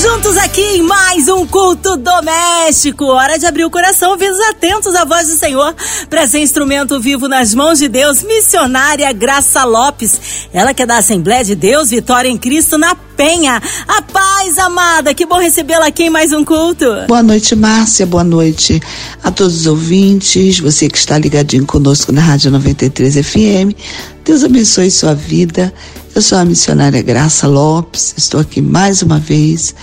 Juntos aqui em mais um culto doméstico. Hora de abrir o coração, ouvidos atentos à voz do Senhor. Para ser instrumento vivo nas mãos de Deus, missionária Graça Lopes. Ela que é da Assembleia de Deus, Vitória em Cristo na Penha. A paz, amada. Que bom recebê-la aqui em mais um culto. Boa noite, Márcia. Boa noite a todos os ouvintes. Você que está ligadinho conosco na Rádio 93 FM. Deus abençoe sua vida. Eu sou a missionária Graça Lopes, estou aqui mais uma vez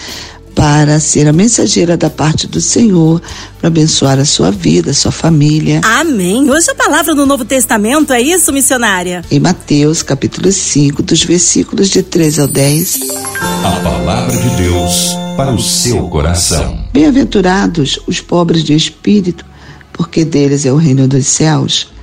para ser a mensageira da parte do Senhor, para abençoar a sua vida, a sua família. Amém. Hoje a palavra do Novo Testamento é isso, missionária? Em Mateus, capítulo 5, dos versículos de 13 ao 10. A palavra de Deus para o seu coração. Bem-aventurados os pobres de espírito, porque deles é o reino dos céus.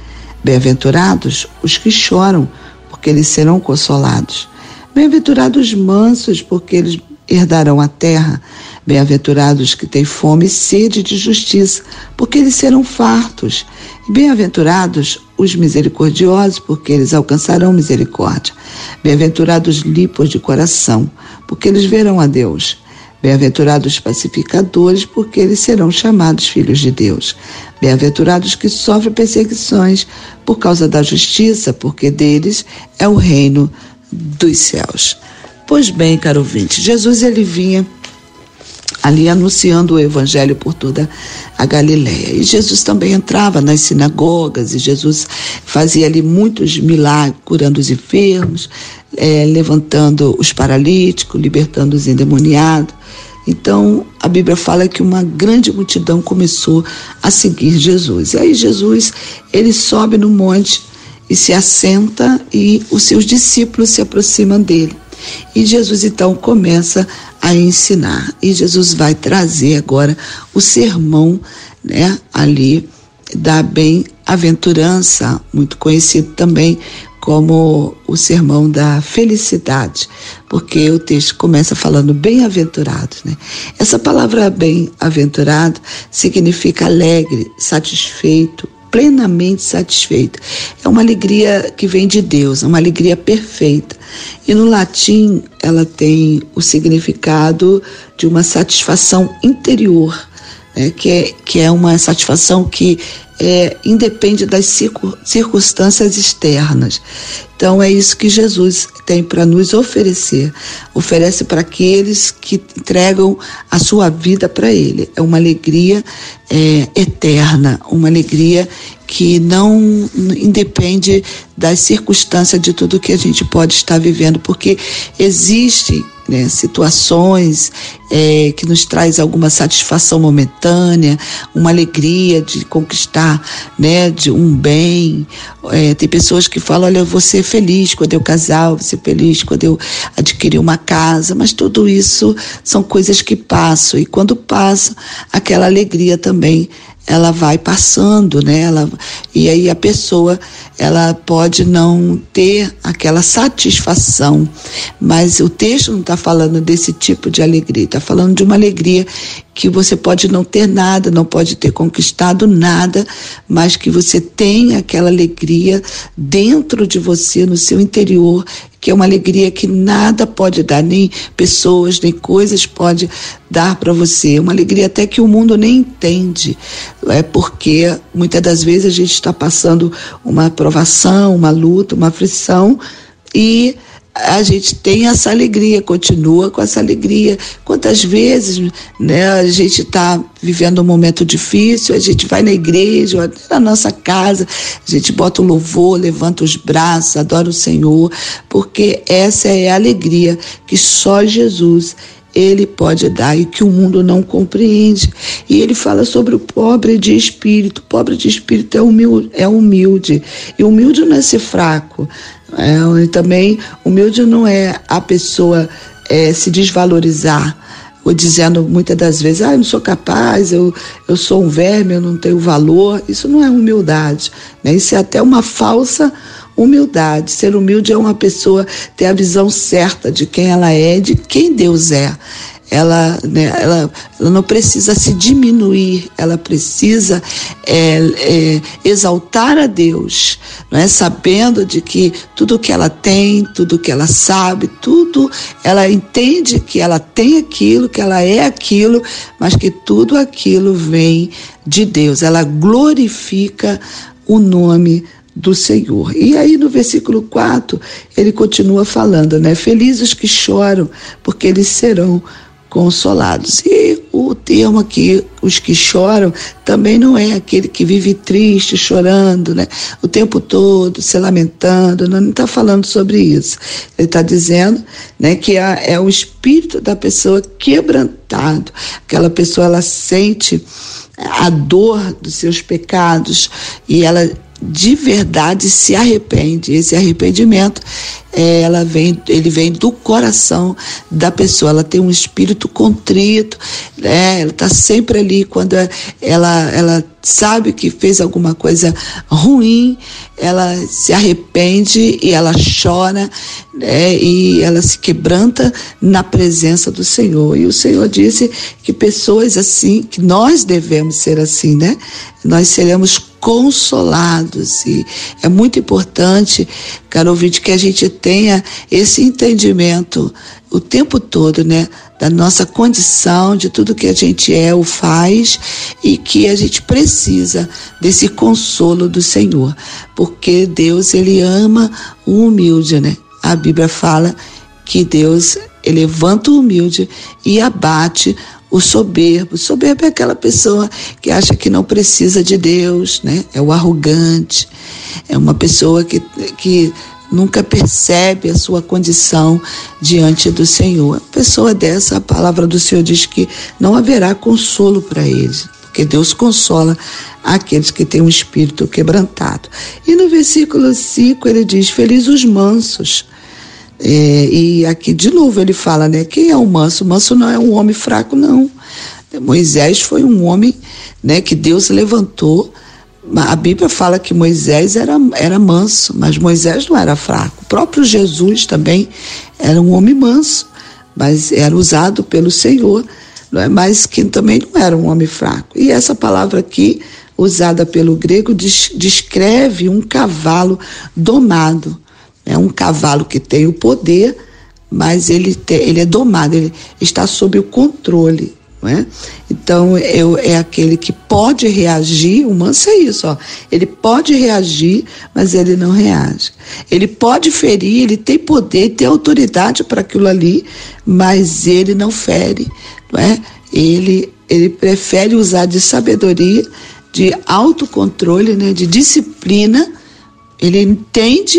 Bem-aventurados os que choram, porque eles serão consolados. Bem-aventurados os mansos, porque eles herdarão a terra. Bem-aventurados que têm fome e sede de justiça, porque eles serão fartos. Bem-aventurados os misericordiosos, porque eles alcançarão misericórdia. Bem-aventurados limpos de coração, porque eles verão a Deus. Bem-aventurados os pacificadores, porque eles serão chamados filhos de Deus. Bem-aventurados que sofrem perseguições por causa da justiça, porque deles é o reino dos céus. Pois bem, caro ouvinte, Jesus ele vinha ali anunciando o evangelho por toda a Galiléia. E Jesus também entrava nas sinagogas e Jesus fazia ali muitos milagres, curando os enfermos, é, levantando os paralíticos, libertando os endemoniados. Então, a Bíblia fala que uma grande multidão começou a seguir Jesus. E aí Jesus, ele sobe no monte e se assenta e os seus discípulos se aproximam dele. E Jesus então começa a ensinar. E Jesus vai trazer agora o sermão, né, ali da bem-aventurança, muito conhecido também como o sermão da felicidade, porque o texto começa falando bem-aventurado, né? Essa palavra bem-aventurado significa alegre, satisfeito, plenamente satisfeito. É uma alegria que vem de Deus, é uma alegria perfeita. E no latim ela tem o significado de uma satisfação interior, né? que, é, que é uma satisfação que é, independe das circunstâncias externas. Então é isso que Jesus tem para nos oferecer. Oferece para aqueles que entregam a sua vida para Ele. É uma alegria é, eterna, uma alegria que não independe das circunstâncias de tudo que a gente pode estar vivendo, porque existe né, situações é, que nos traz alguma satisfação momentânea, uma alegria de conquistar né, de um bem. É, tem pessoas que falam, olha, eu vou ser feliz quando eu casar, eu vou ser feliz quando eu adquirir uma casa, mas tudo isso são coisas que passam, e quando passa, aquela alegria também ela vai passando, né? Ela, e aí a pessoa ela pode não ter aquela satisfação, mas o texto não está falando desse tipo de alegria, está falando de uma alegria que você pode não ter nada, não pode ter conquistado nada, mas que você tem aquela alegria dentro de você, no seu interior, que é uma alegria que nada pode dar, nem pessoas, nem coisas pode dar para você. Uma alegria até que o mundo nem entende. É porque muitas das vezes a gente está passando uma provação, uma luta, uma aflição e a gente tem essa alegria, continua com essa alegria. Quantas vezes né, a gente está vivendo um momento difícil, a gente vai na igreja, na nossa casa, a gente bota o louvor, levanta os braços, adora o Senhor, porque essa é a alegria que só Jesus ele pode dar e que o mundo não compreende. E ele fala sobre o pobre de espírito. O pobre de espírito é humilde, é humilde. E humilde não é ser fraco. É, e também humilde não é a pessoa é, se desvalorizar ou dizendo muitas das vezes, ah, eu não sou capaz, eu, eu sou um verme, eu não tenho valor. Isso não é humildade, né? Isso é até uma falsa humildade. Ser humilde é uma pessoa ter a visão certa de quem ela é, de quem Deus é. Ela, né, ela, ela não precisa se diminuir, ela precisa é, é, exaltar a Deus, não é? sabendo de que tudo que ela tem, tudo que ela sabe, tudo, ela entende que ela tem aquilo, que ela é aquilo, mas que tudo aquilo vem de Deus. Ela glorifica o nome do Senhor. E aí no versículo 4, ele continua falando, né? Felizes que choram, porque eles serão consolados. E o termo aqui, os que choram, também não é aquele que vive triste, chorando, né? O tempo todo, se lamentando, não está falando sobre isso. Ele está dizendo, né, que é, é o espírito da pessoa quebrantado. Aquela pessoa, ela sente a dor dos seus pecados e ela de verdade se arrepende. Esse arrependimento, é, ela vem, ele vem do coração da pessoa. Ela tem um espírito contrito, né? Ela está sempre ali quando ela, ela sabe que fez alguma coisa ruim, ela se arrepende e ela chora, né? E ela se quebranta na presença do Senhor. E o Senhor disse que pessoas assim, que nós devemos ser assim, né? Nós seremos consolados. E é muito importante, caro ouvinte, que a gente tenha esse entendimento o tempo todo, né? Da nossa condição, de tudo que a gente é ou faz e que a gente precisa desse consolo do Senhor. Porque Deus, Ele ama o humilde, né? A Bíblia fala que Deus levanta o humilde e abate o soberbo. soberbo é aquela pessoa que acha que não precisa de Deus, né? É o arrogante, é uma pessoa que, que nunca percebe a sua condição diante do Senhor. Pessoa dessa, a palavra do Senhor diz que não haverá consolo para eles, porque Deus consola aqueles que têm um espírito quebrantado. E no versículo 5 ele diz: Felizes os mansos é, e aqui de novo ele fala, né? Quem é o manso? O manso não é um homem fraco, não. Moisés foi um homem, né? Que Deus levantou. A Bíblia fala que Moisés era, era manso, mas Moisés não era fraco. O próprio Jesus também era um homem manso, mas era usado pelo Senhor, não é? mas que também não era um homem fraco. E essa palavra aqui, usada pelo grego, descreve um cavalo domado. É um cavalo que tem o poder, mas ele, ele é domado, ele está sob o controle. Não é? Então, eu, é aquele que pode reagir, o manso é isso, ó. ele pode reagir, mas ele não reage. Ele pode ferir, ele tem poder, tem autoridade para aquilo ali, mas ele não fere. Não é? ele, ele prefere usar de sabedoria, de autocontrole, né, de disciplina. Ele entende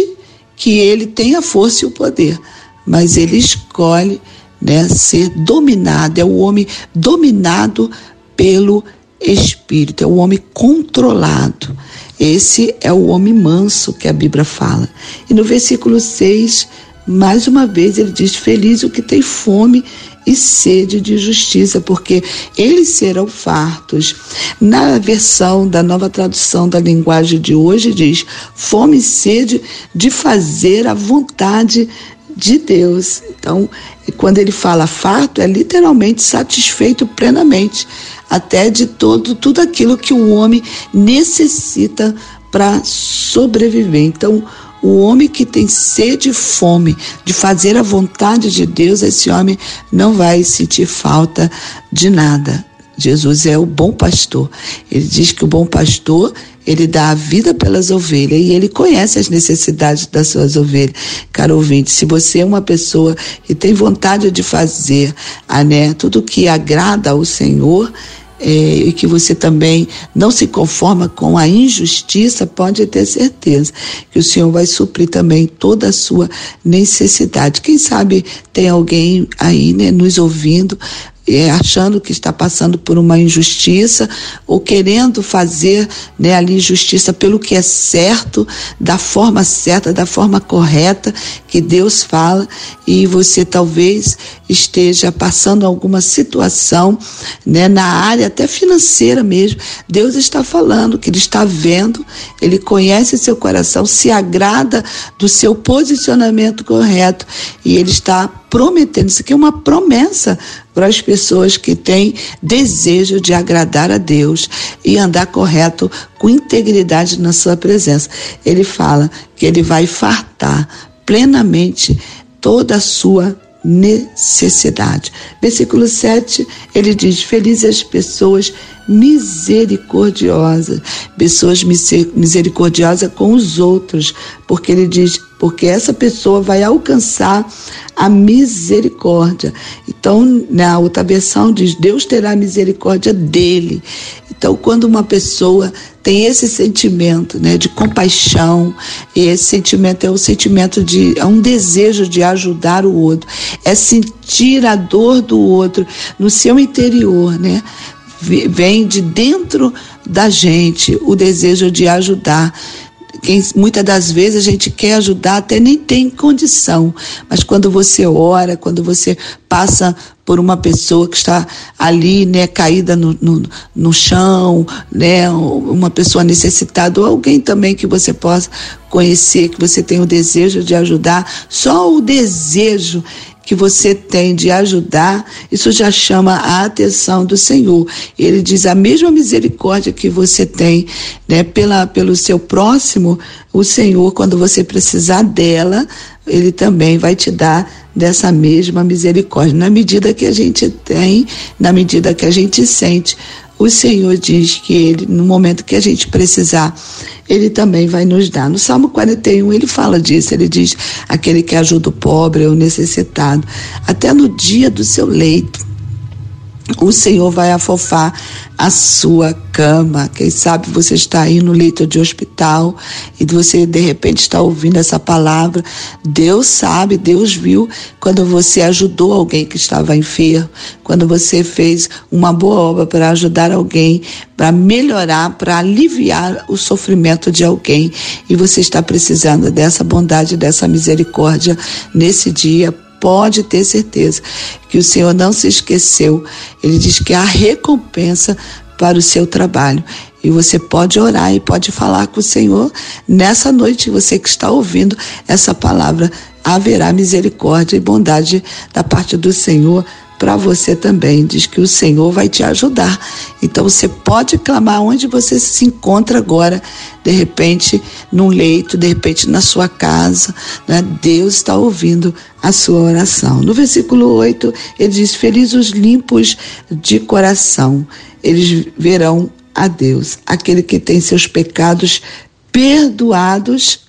que ele tem a força e o poder, mas ele escolhe né, ser dominado, é o homem dominado pelo espírito, é o homem controlado. Esse é o homem manso que a Bíblia fala. E no versículo 6, mais uma vez, ele diz: Feliz o que tem fome e sede de justiça, porque eles serão fartos. Na versão da nova tradução da linguagem de hoje diz: fome e sede de fazer a vontade de Deus. Então, quando ele fala farto, é literalmente satisfeito plenamente, até de todo tudo aquilo que o homem necessita para sobreviver. Então, o homem que tem sede e fome de fazer a vontade de Deus, esse homem não vai sentir falta de nada. Jesus é o bom pastor. Ele diz que o bom pastor, ele dá a vida pelas ovelhas e ele conhece as necessidades das suas ovelhas. Caro ouvinte, se você é uma pessoa que tem vontade de fazer, né, tudo que agrada ao Senhor, é, e que você também não se conforma com a injustiça, pode ter certeza que o Senhor vai suprir também toda a sua necessidade. Quem sabe tem alguém aí né, nos ouvindo, é, achando que está passando por uma injustiça ou querendo fazer né, ali justiça pelo que é certo, da forma certa, da forma correta que Deus fala e você talvez esteja passando alguma situação né, na área até financeira mesmo. Deus está falando que Ele está vendo, Ele conhece seu coração, se agrada do seu posicionamento correto e Ele está prometendo, isso aqui é uma promessa para as pessoas que têm desejo de agradar a Deus e andar correto com integridade na sua presença. Ele fala que ele vai fartar plenamente toda a sua necessidade. Versículo 7, ele diz: Felizes as pessoas misericordiosas, pessoas misericordiosas com os outros, porque ele diz: porque essa pessoa vai alcançar a misericórdia. Então, na outra versão diz: Deus terá misericórdia dele. Então, quando uma pessoa tem esse sentimento, né, de compaixão, esse sentimento é um sentimento de é um desejo de ajudar o outro, é sentir a dor do outro no seu interior, né? Vem de dentro da gente o desejo de ajudar quem, muitas das vezes a gente quer ajudar, até nem tem condição, mas quando você ora, quando você passa por uma pessoa que está ali, né, caída no, no, no chão, né, uma pessoa necessitada, ou alguém também que você possa conhecer, que você tem o desejo de ajudar, só o desejo que você tem de ajudar, isso já chama a atenção do Senhor. Ele diz a mesma misericórdia que você tem, né, pela, pelo seu próximo, o Senhor, quando você precisar dela, ele também vai te dar dessa mesma misericórdia. Na medida que a gente tem, na medida que a gente sente, o Senhor diz que ele, no momento que a gente precisar, ele também vai nos dar. No Salmo 41 ele fala disso, ele diz: aquele que ajuda o pobre, o necessitado, até no dia do seu leito o Senhor vai afofar a sua cama. Quem sabe você está aí no leito de hospital e você de repente está ouvindo essa palavra. Deus sabe, Deus viu quando você ajudou alguém que estava enfermo, quando você fez uma boa obra para ajudar alguém, para melhorar, para aliviar o sofrimento de alguém e você está precisando dessa bondade, dessa misericórdia nesse dia pode ter certeza que o Senhor não se esqueceu. Ele diz que há recompensa para o seu trabalho. E você pode orar e pode falar com o Senhor nessa noite, você que está ouvindo essa palavra. Haverá misericórdia e bondade da parte do Senhor para você também. Diz que o Senhor vai te ajudar. Então você pode clamar onde você se encontra agora, de repente num leito, de repente na sua casa. Né? Deus está ouvindo a sua oração. No versículo 8, ele diz: Felizes os limpos de coração, eles verão a Deus. Aquele que tem seus pecados perdoados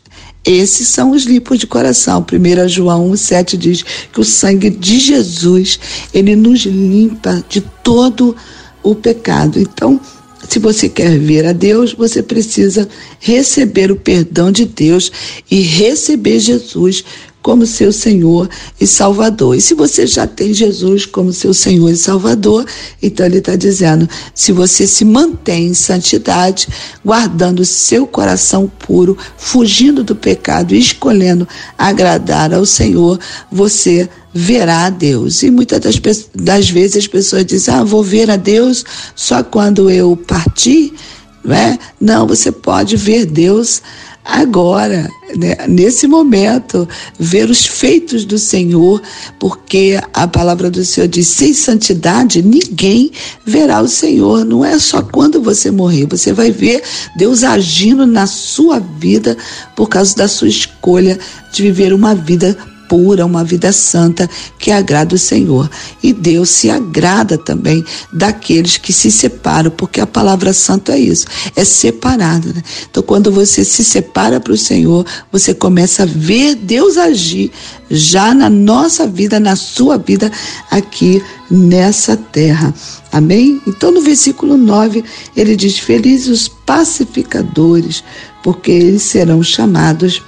esses são os limpos de coração. 1 João 1,7 diz que o sangue de Jesus, ele nos limpa de todo o pecado. Então, se você quer ver a Deus, você precisa receber o perdão de Deus e receber Jesus como seu Senhor e Salvador. E se você já tem Jesus como seu Senhor e Salvador, então ele está dizendo: se você se mantém em santidade, guardando seu coração puro, fugindo do pecado e escolhendo agradar ao Senhor, você verá a Deus. E muitas das, das vezes as pessoas dizem: ah, vou ver a Deus só quando eu partir. Não, é? não, você pode ver Deus agora, né, nesse momento, ver os feitos do Senhor, porque a palavra do Senhor diz: sem santidade ninguém verá o Senhor. Não é só quando você morrer, você vai ver Deus agindo na sua vida por causa da sua escolha de viver uma vida pura, uma vida santa que agrada o Senhor. E Deus se agrada também daqueles que se separam, porque a palavra santo é isso, é separado. Né? Então, quando você se separa para o Senhor, você começa a ver Deus agir já na nossa vida, na sua vida aqui nessa terra. Amém? Então, no versículo 9, ele diz: Felizes os pacificadores, porque eles serão chamados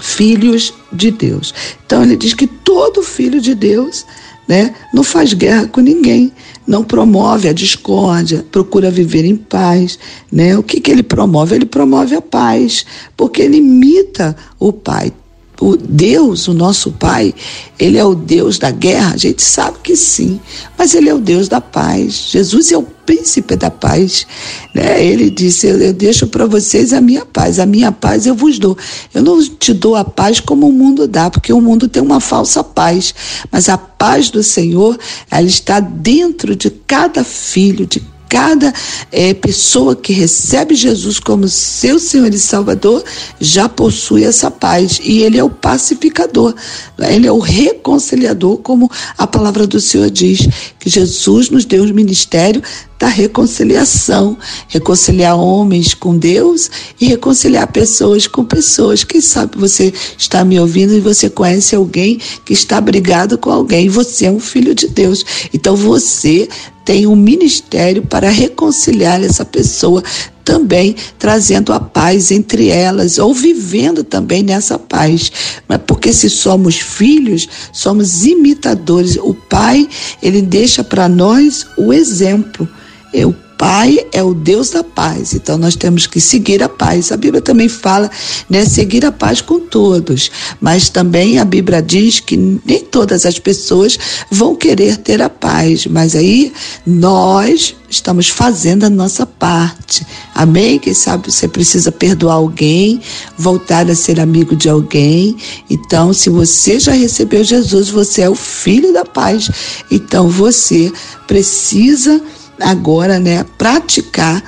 filhos de Deus. Então ele diz que todo filho de Deus, né, não faz guerra com ninguém, não promove a discórdia, procura viver em paz, né? O que que ele promove? Ele promove a paz, porque ele imita o Pai. O Deus, o nosso Pai, ele é o Deus da guerra? A gente sabe que sim, mas ele é o Deus da paz. Jesus é o príncipe da paz. Né? Ele disse: Eu, eu deixo para vocês a minha paz, a minha paz eu vos dou. Eu não te dou a paz como o mundo dá, porque o mundo tem uma falsa paz, mas a paz do Senhor, ela está dentro de cada filho, de cada é, pessoa que recebe Jesus como seu Senhor e Salvador já possui essa paz. E Ele é o pacificador, Ele é o reconciliador, como a palavra do Senhor diz, que Jesus nos deu o ministério da reconciliação, reconciliar homens com Deus e reconciliar pessoas com pessoas. Quem sabe você está me ouvindo e você conhece alguém que está brigado com alguém, você é um filho de Deus. Então você tem um ministério para reconciliar essa pessoa também trazendo a paz entre elas, ou vivendo também nessa paz. Mas porque se somos filhos, somos imitadores. O Pai, ele deixa para nós o exemplo. O Pai é o Deus da paz, então nós temos que seguir a paz. A Bíblia também fala, né, seguir a paz com todos, mas também a Bíblia diz que nem todas as pessoas vão querer ter a paz, mas aí nós estamos fazendo a nossa parte. Amém? Quem sabe você precisa perdoar alguém, voltar a ser amigo de alguém. Então, se você já recebeu Jesus, você é o filho da paz. Então, você precisa agora, né, praticar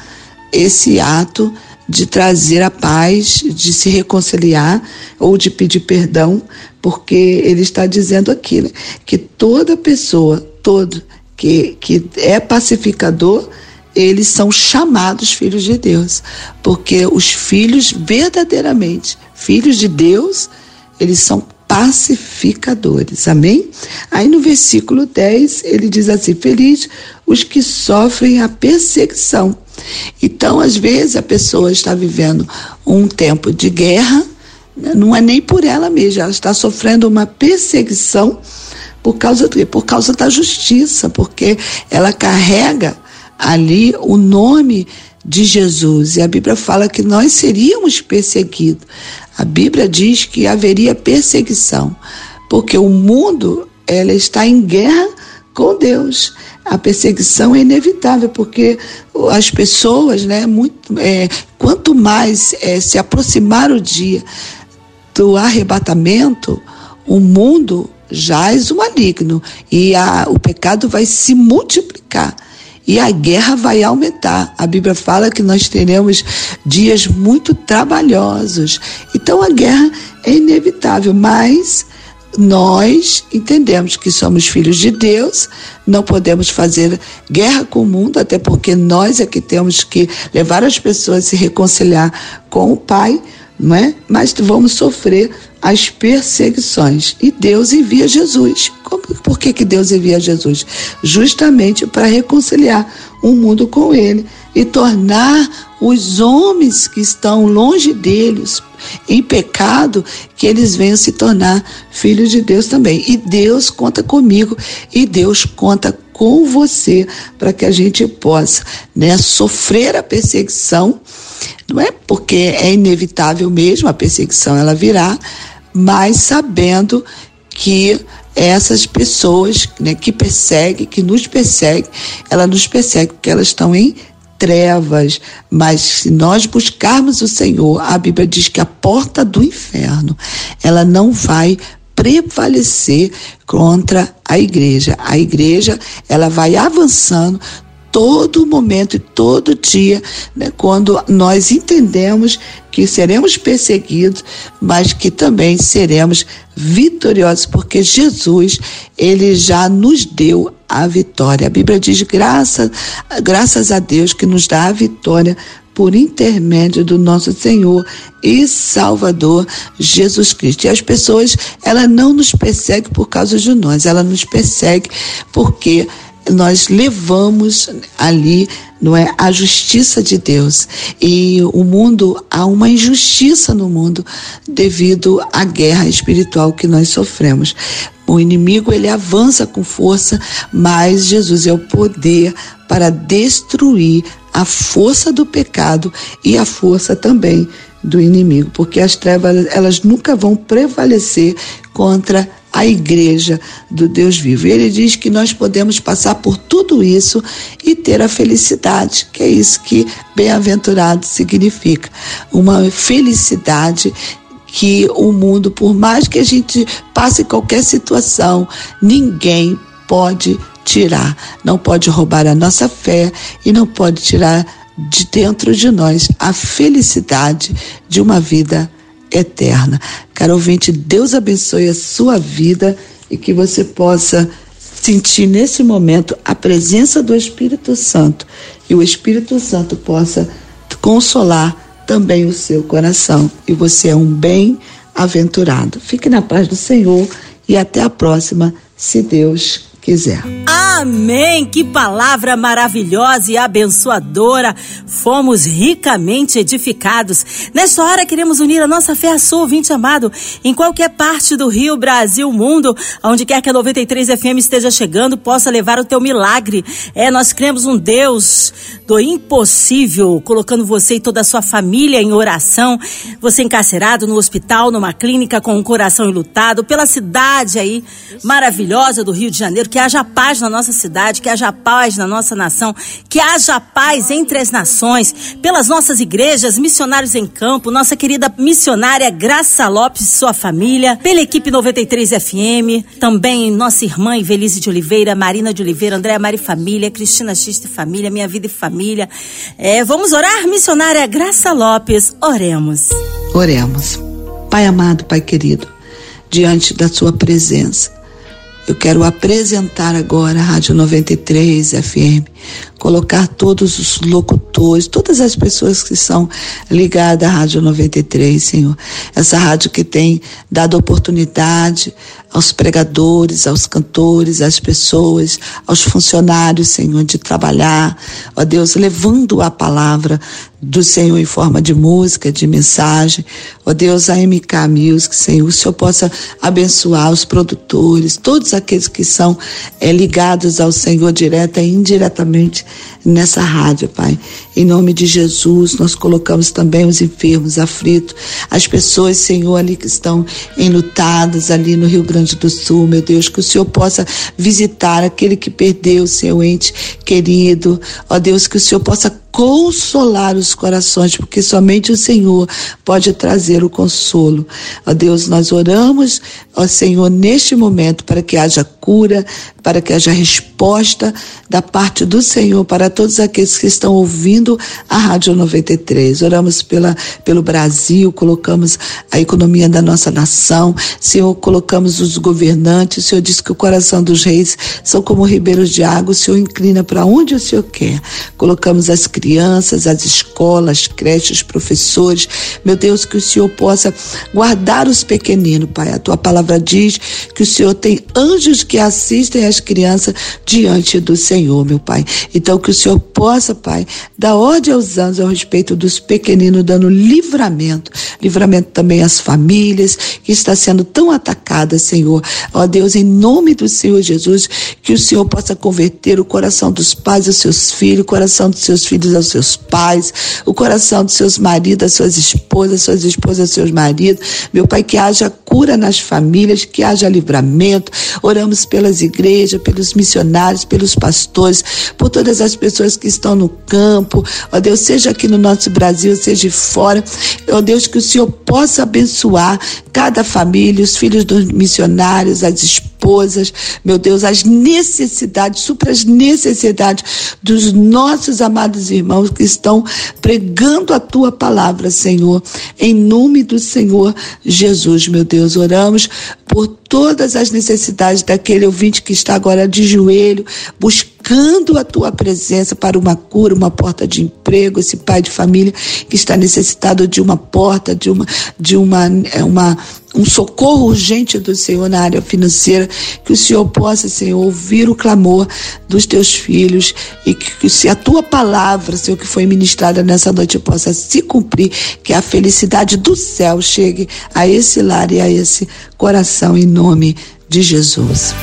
esse ato de trazer a paz, de se reconciliar ou de pedir perdão, porque ele está dizendo aqui né, que toda pessoa, todo que, que é pacificador, eles são chamados filhos de Deus, porque os filhos verdadeiramente, filhos de Deus, eles são pacificadores. Amém? Aí no versículo 10 ele diz assim: Feliz os que sofrem a perseguição. Então, às vezes, a pessoa está vivendo um tempo de guerra, né? não é nem por ela mesma, ela está sofrendo uma perseguição por causa do Por causa da justiça, porque ela carrega ali o nome de Jesus. E a Bíblia fala que nós seríamos perseguidos. A Bíblia diz que haveria perseguição, porque o mundo ela está em guerra com Deus. A perseguição é inevitável, porque as pessoas, né, muito, é, quanto mais é, se aproximar o dia do arrebatamento, o mundo jaz o maligno e a, o pecado vai se multiplicar e a guerra vai aumentar. A Bíblia fala que nós teremos dias muito trabalhosos. Então a guerra é inevitável, mas nós entendemos que somos filhos de Deus, não podemos fazer guerra com o mundo, até porque nós é que temos que levar as pessoas a se reconciliar com o Pai, não é? Mas vamos sofrer as perseguições. E Deus envia Jesus. Como, por que, que Deus envia Jesus? Justamente para reconciliar o mundo com Ele e tornar os homens que estão longe deles, em pecado, que eles venham se tornar filhos de Deus também. E Deus conta comigo e Deus conta com você para que a gente possa né, sofrer a perseguição, não é? Porque é inevitável mesmo, a perseguição ela virá, mas sabendo que essas pessoas né, que perseguem, que nos perseguem, ela nos persegue porque elas estão em trevas, mas se nós buscarmos o Senhor, a Bíblia diz que a porta do inferno, ela não vai prevalecer contra a igreja. A igreja, ela vai avançando todo momento e todo dia, né, quando nós entendemos que seremos perseguidos, mas que também seremos vitoriosos, porque Jesus, ele já nos deu a vitória. A Bíblia diz graças, graças a Deus que nos dá a vitória por intermédio do nosso Senhor e Salvador Jesus Cristo. E as pessoas, ela não nos persegue por causa de nós, ela nos persegue porque nós levamos ali não é a justiça de Deus e o mundo há uma injustiça no mundo devido à guerra espiritual que nós sofremos. O inimigo ele avança com força, mas Jesus é o poder para destruir a força do pecado e a força também do inimigo, porque as trevas elas nunca vão prevalecer contra a igreja do Deus vivo. E ele diz que nós podemos passar por tudo isso e ter a felicidade, que é isso que bem-aventurado significa. Uma felicidade que o mundo, por mais que a gente passe qualquer situação, ninguém pode tirar, não pode roubar a nossa fé e não pode tirar de dentro de nós a felicidade de uma vida eterna. Caro ouvinte, Deus abençoe a sua vida e que você possa sentir nesse momento a presença do Espírito Santo e o Espírito Santo possa consolar também o seu coração. E você é um bem-aventurado. Fique na paz do Senhor e até a próxima, se Deus quiser. Amém! Que palavra maravilhosa e abençoadora. Fomos ricamente edificados. Nesta hora queremos unir a nossa fé a sua ouvinte amado em qualquer parte do Rio, Brasil, mundo, onde quer que a 93 FM esteja chegando, possa levar o teu milagre. É, nós cremos um Deus do impossível, colocando você e toda a sua família em oração. Você encarcerado no hospital, numa clínica com um coração enlutado, pela cidade aí maravilhosa do Rio de Janeiro, que haja paz na nossa cidade, que haja paz na nossa nação, que haja paz entre as nações, pelas nossas igrejas, missionários em campo, nossa querida missionária Graça Lopes e sua família, pela equipe 93 FM, também nossa irmã Ivelise de Oliveira, Marina de Oliveira, Andréa Mari Família, Cristina Xista Família, Minha Vida e Família. É, vamos orar, missionária Graça Lopes, oremos. Oremos. Pai amado, Pai querido, diante da sua presença, eu quero apresentar agora a Rádio 93 FM, colocar todos os locutores, todas as pessoas que são ligadas à Rádio 93, Senhor. Essa rádio que tem dado oportunidade aos pregadores, aos cantores, às pessoas, aos funcionários, Senhor, de trabalhar, ó Deus, levando a palavra do Senhor em forma de música, de mensagem. Ó Deus, a MK Music, Senhor, o Senhor possa abençoar os produtores, todos aqueles que são é, ligados ao Senhor direta e indiretamente nessa rádio, Pai. Em nome de Jesus, nós colocamos também os enfermos, aflitos, as pessoas, Senhor, ali que estão enlutadas ali no Rio Grande do Sul, meu Deus, que o Senhor possa visitar aquele que perdeu seu ente querido. Ó Deus, que o Senhor possa consolar os corações, porque somente o Senhor pode trazer o consolo. Ó Deus, nós oramos, ó Senhor, neste momento para que haja cura, para que haja resposta da parte do Senhor para todos aqueles que estão ouvindo a Rádio 93. Oramos pela, pelo Brasil, colocamos a economia da nossa nação, Senhor, colocamos os governantes, o Senhor disse que o coração dos reis são como ribeiros de água, o Senhor inclina para onde o Senhor quer. Colocamos as crianças, as escolas, as creches, professores. Meu Deus, que o Senhor possa guardar os pequeninos, Pai. A tua palavra diz que o Senhor tem anjos que assistem as crianças diante do Senhor, meu Pai. Então, que o Senhor possa, Pai, dar ordem aos anjos a respeito dos pequeninos, dando livramento. Livramento também às famílias que está sendo tão atacada, Senhor. Ó Deus, em nome do Senhor Jesus, que o Senhor possa converter o coração dos pais aos seus filhos, o coração dos seus filhos aos seus pais, o coração dos seus maridos, às suas esposas, suas esposas aos seus maridos. Meu Pai, que haja cura nas famílias, que haja livramento. Oramos pelas igrejas, pelos missionários, pelos pastores, por todas as pessoas que estão no campo. Ó Deus, seja aqui no nosso Brasil, seja fora. Ó Deus, que o Senhor possa abençoar cada família, os filhos dos missionários, as esposas, meu Deus, as necessidades, supra as necessidades dos nossos amados irmãos que estão pregando a tua palavra, Senhor, em nome do Senhor Jesus, meu Deus, oramos por todas as necessidades daquele ouvinte que está agora de joelho, buscando a tua presença para uma cura, uma porta de emprego, esse pai de família que está necessitado de uma porta, de uma, de uma, é, uma um socorro urgente do Senhor na área financeira, que o Senhor possa, Senhor, ouvir o clamor dos teus filhos e que, que se a tua palavra, Senhor, que foi ministrada nessa noite possa se cumprir, que a felicidade do céu chegue a esse lar e a esse coração em nome de Jesus.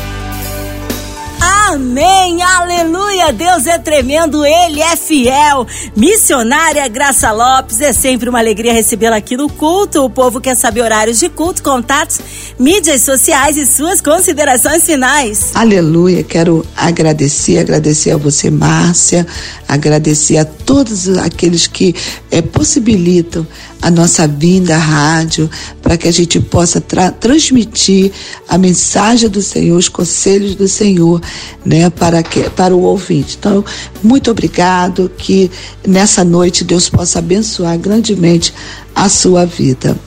Amém, aleluia, Deus é tremendo, Ele é fiel. Missionária Graça Lopes, é sempre uma alegria recebê-la aqui no culto. O povo quer saber horários de culto, contatos, mídias sociais e suas considerações finais. Aleluia, quero agradecer, agradecer a você, Márcia, agradecer a todos aqueles que é, possibilitam a nossa vinda à rádio, para que a gente possa tra transmitir a mensagem do Senhor, os conselhos do Senhor, né, para, que, para o ouvinte. Então, muito obrigado, que nessa noite Deus possa abençoar grandemente a sua vida.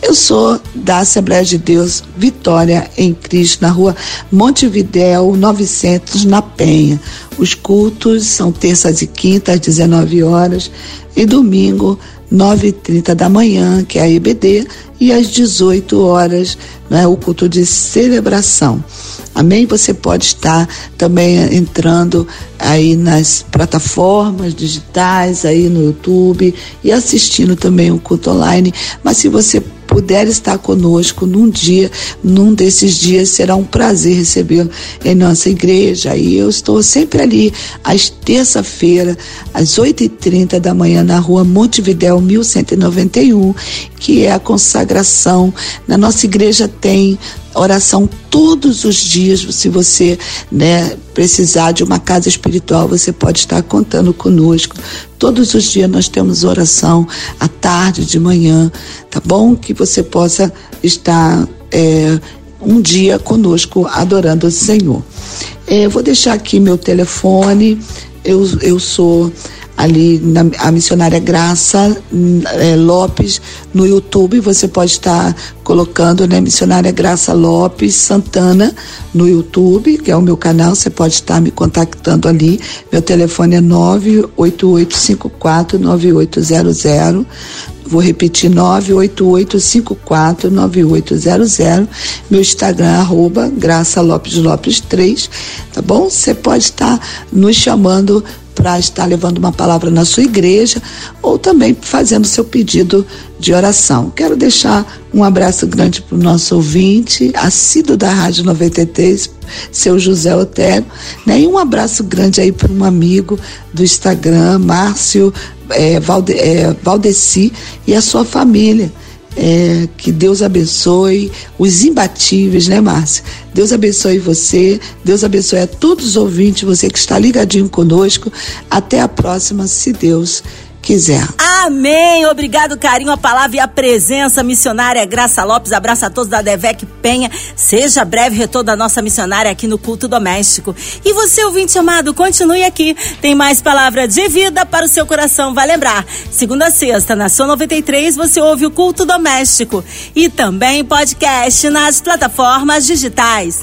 Eu sou da Assembleia de Deus Vitória em Cristo, na rua Montevidéu 900, na Penha. Os cultos são terças e quintas, às 19 horas, e domingo, 9h30 da manhã, que é a EBD, e às 18 horas, né, o culto de celebração. Amém? Você pode estar também entrando aí nas plataformas digitais, aí no YouTube e assistindo também o culto online. Mas se você puder estar conosco num dia, num desses dias, será um prazer recebê-lo em nossa igreja. E eu estou sempre ali, às terça-feira, às 8h30 da manhã, na rua Montevidéu, 1191, que é a consagração. Na nossa igreja tem oração todos os dias. Se você né, precisar de uma casa espiritual, você pode estar contando conosco. Todos os dias nós temos oração, à tarde, de manhã, tá bom? Que você possa estar é, um dia conosco adorando o Senhor. É, vou deixar aqui meu telefone. Eu, eu sou ali na a missionária Graça é, Lopes no YouTube. Você pode estar colocando, né, missionária Graça Lopes Santana no YouTube, que é o meu canal. Você pode estar me contactando ali. Meu telefone é 988549800. Vou repetir 988549800. Meu Instagram arroba Graça Lopes Lopes 3, tá bom? Você pode estar nos chamando para estar levando uma palavra na sua igreja ou também fazendo seu pedido de oração. Quero deixar um abraço grande para o nosso ouvinte, assíduo da Rádio 93, seu José Otero, né? E um abraço grande aí para um amigo do Instagram, Márcio é, Valde, é, Valdeci e a sua família. É, que Deus abençoe os imbatíveis, né, Márcia? Deus abençoe você, Deus abençoe a todos os ouvintes, você que está ligadinho conosco. Até a próxima, se Deus quiser. Amém. Obrigado, carinho, a palavra e a presença missionária Graça Lopes. Abraço a todos da Devec Penha. Seja breve retorno da nossa missionária aqui no culto doméstico. E você, ouvinte amado, continue aqui. Tem mais palavra de vida para o seu coração. Vai lembrar, segunda a sexta, na sua 93, você ouve o culto doméstico. E também podcast nas plataformas digitais.